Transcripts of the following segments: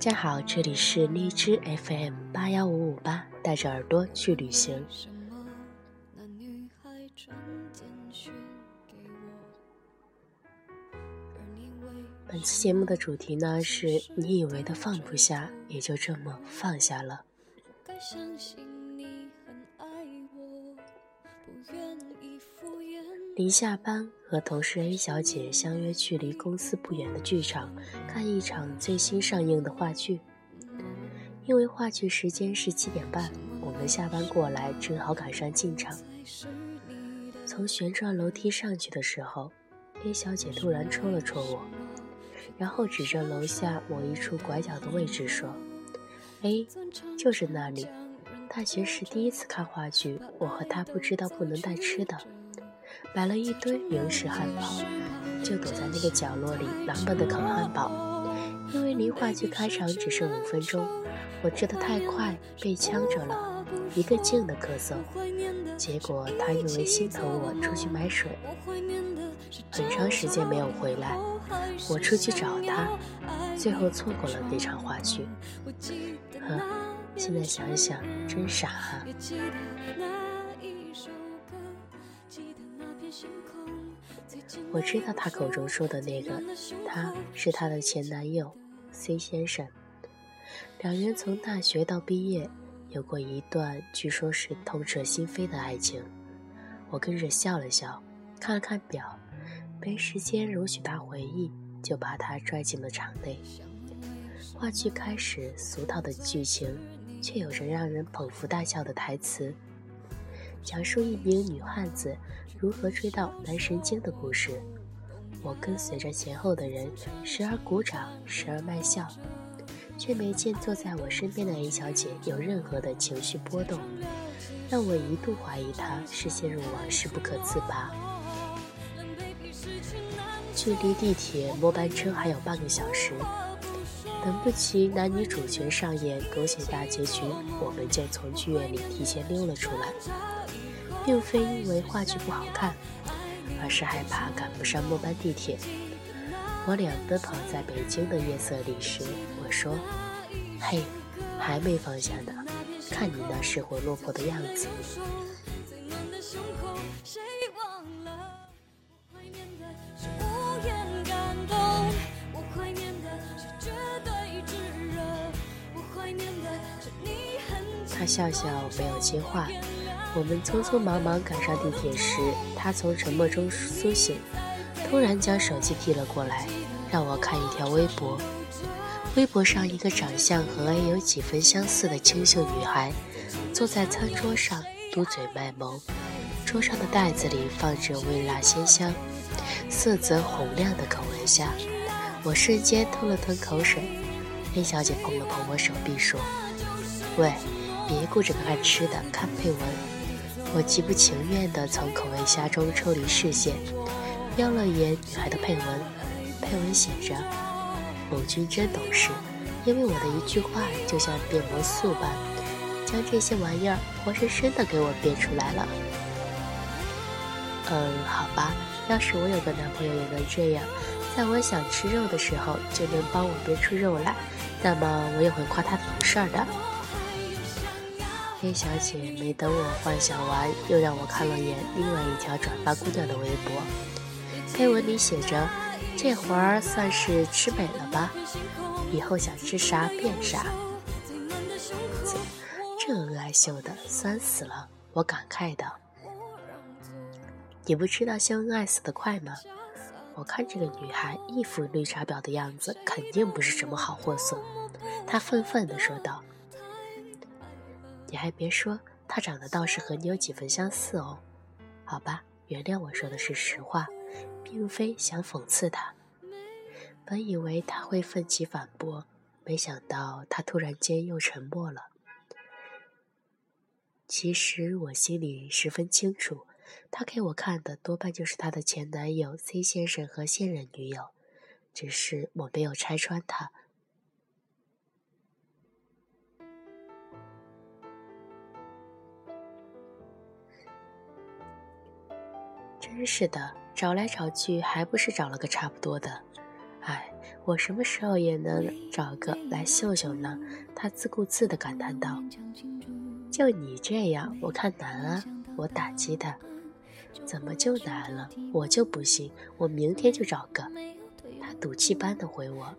家好，这里是荔枝 FM 八幺五五八，带着耳朵去旅行。本期节目的主题呢，是你以为的放不下，也就这么放下了。临下班，和同事 A 小姐相约去离公司不远的剧场看一场最新上映的话剧。因为话剧时间是七点半，我们下班过来正好赶上进场。从旋转楼梯上去的时候，A 小姐突然戳了戳我。然后指着楼下某一处拐角的位置说：“：“A，，就是那里。大学时第一次看话剧，我和他不知道不能带吃的，买了一堆零食汉堡，就躲在那个角落里狼狈的啃汉堡。因为离话剧开场只剩五分钟，我吃的太快，被呛着了，一个劲的咳嗽。结果他因为心疼我，出去买水，很长时间没有回来。”我出去找他，最后错过了那场话剧。呵，现在想想真傻哈。我知道他口中说的那个，他是她的前男友 C 先生。两人从大学到毕业，有过一段据说是痛彻心扉的爱情。我跟着笑了笑，看了看表。没时间容许他回忆，就把他拽进了场内。话剧开始，俗套的剧情，却有着让人捧腹大笑的台词，讲述一名女汉子如何追到男神经的故事。我跟随着前后的人，时而鼓掌，时而卖笑，却没见坐在我身边的 A 小姐有任何的情绪波动，让我一度怀疑她是陷入往事不可自拔。距离地铁末班车还有半个小时，等不及男女主角上演狗血大结局，我们就从剧院里提前溜了出来，并非因为话剧不好看，而是害怕赶不上末班地铁。我俩奔跑在北京的夜色里时，我说：“嘿，还没放下呢，看你那失魂落魄的样子。”他笑笑，没有接话。我们匆匆忙忙赶上地铁时，他从沉默中苏醒，突然将手机递了过来，让我看一条微博。微博上，一个长相和 A 有几分相似的清秀女孩，坐在餐桌上嘟嘴卖萌，桌上的袋子里放着微辣鲜香、色泽红亮的口味虾。我瞬间吞了吞口水。A 小姐碰了碰我手臂，说：“喂。”别顾着看吃的，看配文。我极不情愿地从口味虾中抽离视线，瞄了眼女孩的配文。配文写着：“某君真懂事，因为我的一句话，就像变魔术般，将这些玩意儿活生生的给我变出来了。”嗯，好吧，要是我有个男朋友也能这样，在我想吃肉的时候就能帮我变出肉来，那么我也会夸他懂事儿的。黑小姐没等我幻想完，又让我看了眼另外一条转发姑娘的微博，配文里写着：“这会儿算是吃美了吧？以后想吃啥变啥。”这恩爱秀的酸死了，我感慨道：“你不知道秀恩爱死得快吗？”我看这个女孩一副绿茶婊的样子，肯定不是什么好货色。她愤愤地说道。你还别说，他长得倒是和你有几分相似哦。好吧，原谅我说的是实话，并非想讽刺他。本以为他会奋起反驳，没想到他突然间又沉默了。其实我心里十分清楚，他给我看的多半就是他的前男友 C 先生和现任女友，只是我没有拆穿他。真是的，找来找去还不是找了个差不多的。哎，我什么时候也能找个来秀秀呢？他自顾自地感叹道。就你这样，我看难啊！我打击他，怎么就难了？我就不信，我明天就找个。他赌气般的回我。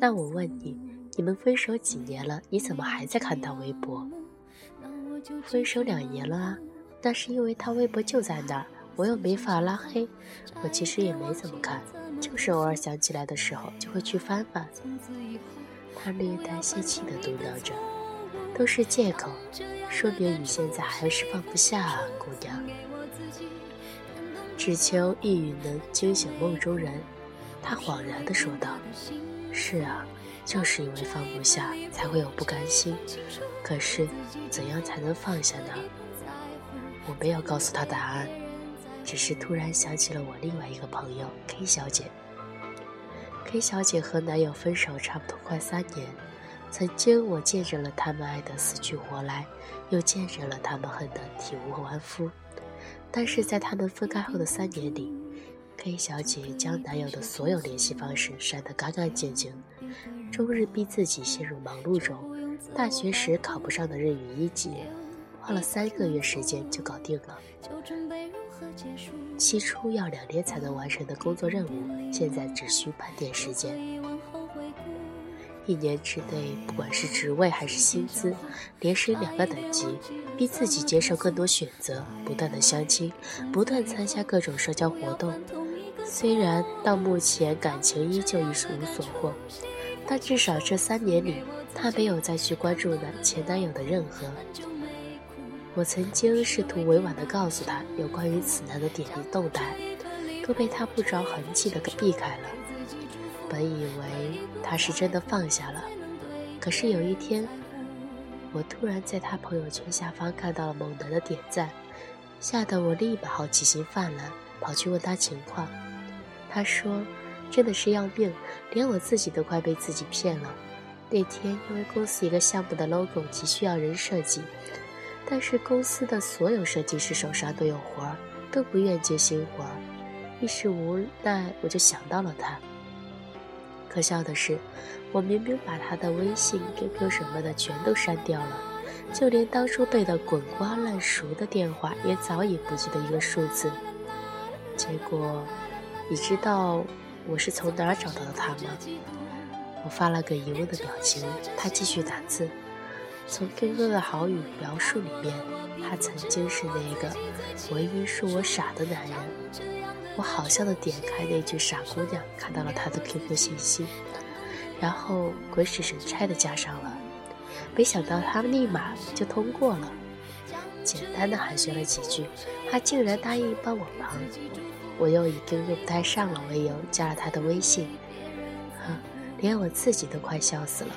那我问你，你们分手几年了？你怎么还在看他微博？分手两年了啊，那是因为他微博就在那儿，我又没法拉黑。我其实也没怎么看，就是偶尔想起来的时候就会去翻翻。他略带泄气的嘟囔着。都是借口，说明你现在还是放不下啊，姑娘。只求一语能惊醒梦中人，他恍然地说道：“是啊，就是因为放不下，才会有不甘心。可是，怎样才能放下呢？”我没有告诉他答案，只是突然想起了我另外一个朋友 K 小姐。K 小姐和男友分手差不多快三年。曾经，我见证了他们爱得死去活来，又见证了他们恨得体无完肤。但是在他们分开后的三年里，K 小姐将男友的所有联系方式删得干干净净，终日逼自己陷入忙碌中。大学时考不上的日语一级，花了三个月时间就搞定了。起初要两年才能完成的工作任务，现在只需半天时间。一年之内，不管是职位还是薪资，连升两个等级，逼自己接受更多选择，不断的相亲，不断参加各种社交活动。虽然到目前感情依旧一无所获，但至少这三年里，她没有再去关注男前男友的任何。我曾经试图委婉的告诉他有关于此男的点滴动态，都被他不着痕迹的避开了。本以为他是真的放下了，可是有一天，我突然在他朋友圈下方看到了某男的点赞，吓得我立马好奇心泛滥，跑去问他情况。他说：“真的是要命，连我自己都快被自己骗了。那天因为公司一个项目的 logo 急需要人设计，但是公司的所有设计师手上都有活儿，都不愿接新活儿，一时无奈，我就想到了他。”可笑的是，我明明把他的微信、QQ 什么的全都删掉了，就连当初背得滚瓜烂熟的电话也早已不记得一个数字。结果，你知道我是从哪儿找到的他吗？我发了个疑问的表情，他继续打字。从 QQ 的好友描述里面，他曾经是那个唯一说我傻的男人。我好笑的点开那句“傻姑娘”，看到了她的 QQ 信息，然后鬼使神差的加上了，没想到他立马就通过了。简单的寒暄了几句，他竟然答应帮我忙。我又以 QQ 不太上了为由加了他的微信，哼，连我自己都快笑死了。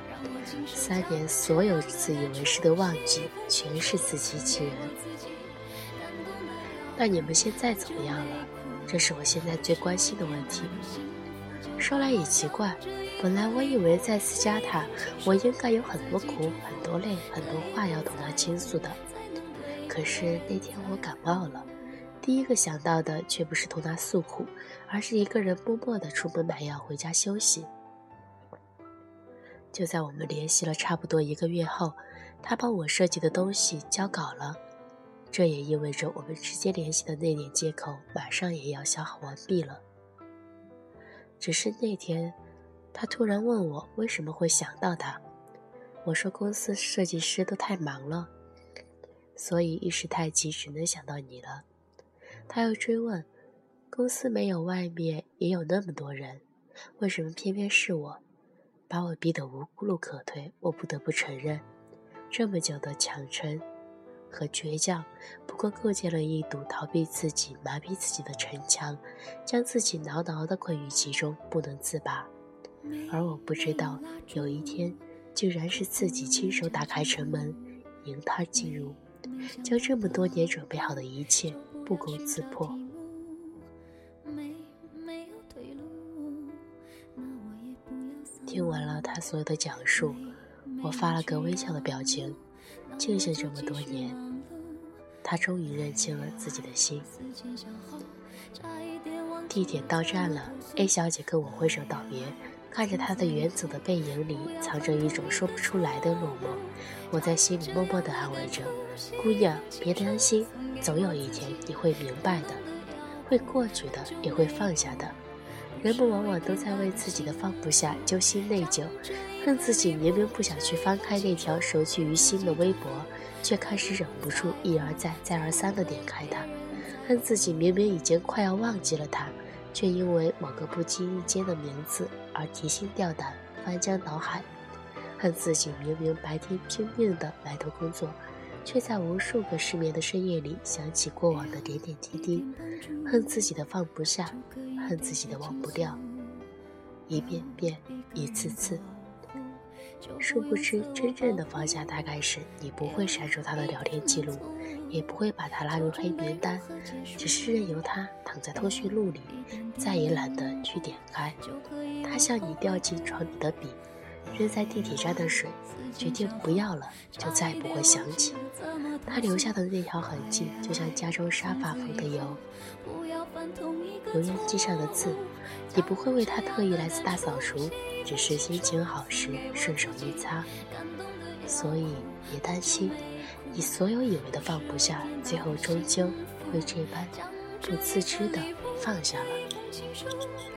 三年所有自以为是的忘记，全是自欺欺人。那你们现在怎么样了？这是我现在最关心的问题。说来也奇怪，本来我以为再次加他，我应该有很多苦、很多累、很多话要同他倾诉的。可是那天我感冒了，第一个想到的却不是同他诉苦，而是一个人默默的出门买药回家休息。就在我们联系了差不多一个月后，他帮我设计的东西交稿了。这也意味着我们直接联系的那点借口马上也要消耗完毕了。只是那天，他突然问我为什么会想到他，我说公司设计师都太忙了，所以一时太急只能想到你了。他又追问，公司没有外面也有那么多人，为什么偏偏是我？把我逼得无路可退。我不得不承认，这么久的强撑。和倔强，不过构建了一堵逃避自己、麻痹自己的城墙，将自己牢牢地困于其中，不能自拔。而我不知道，有一天，竟然是自己亲手打开城门，迎他进入，将这么多年准备好的一切不攻自破。听完了他所有的讲述，我发了个微笑的表情。庆幸这么多年，他终于认清了自己的心。地铁到站了，A 小姐跟我挥手道别，看着她的远走的背影里藏着一种说不出来的落寞。我在心里默默地安慰着：“姑娘，别担心，总有一天你会明白的，会过去的，也会放下的。”人们往往都在为自己的放不下揪心内疚，恨自己明明不想去翻开那条熟悉于心的微博，却开始忍不住一而再、再而三地点开它；恨自己明明已经快要忘记了它，却因为某个不经意间的名字而提心吊胆、翻江倒海；恨自己明明白天拼命地埋头工作。却在无数个失眠的深夜里想起过往的点点滴滴，恨自己的放不下，恨自己的忘不掉，一遍遍，一次次。殊不知，真正的放下，大概是你不会删除他的聊天记录，也不会把他拉入黑名单，只是任由他躺在通讯录里，再也懒得去点开。他像你掉进床底的笔。扔在地铁站的水，决定不要了，就再也不会想起。他留下的那条痕迹，就像家中沙发缝的油，油烟机上的字，你不会为他特意来次大扫除，只是心情好时顺手一擦。所以别担心，你所有以为的放不下，最后终究会这般不自知的放下了。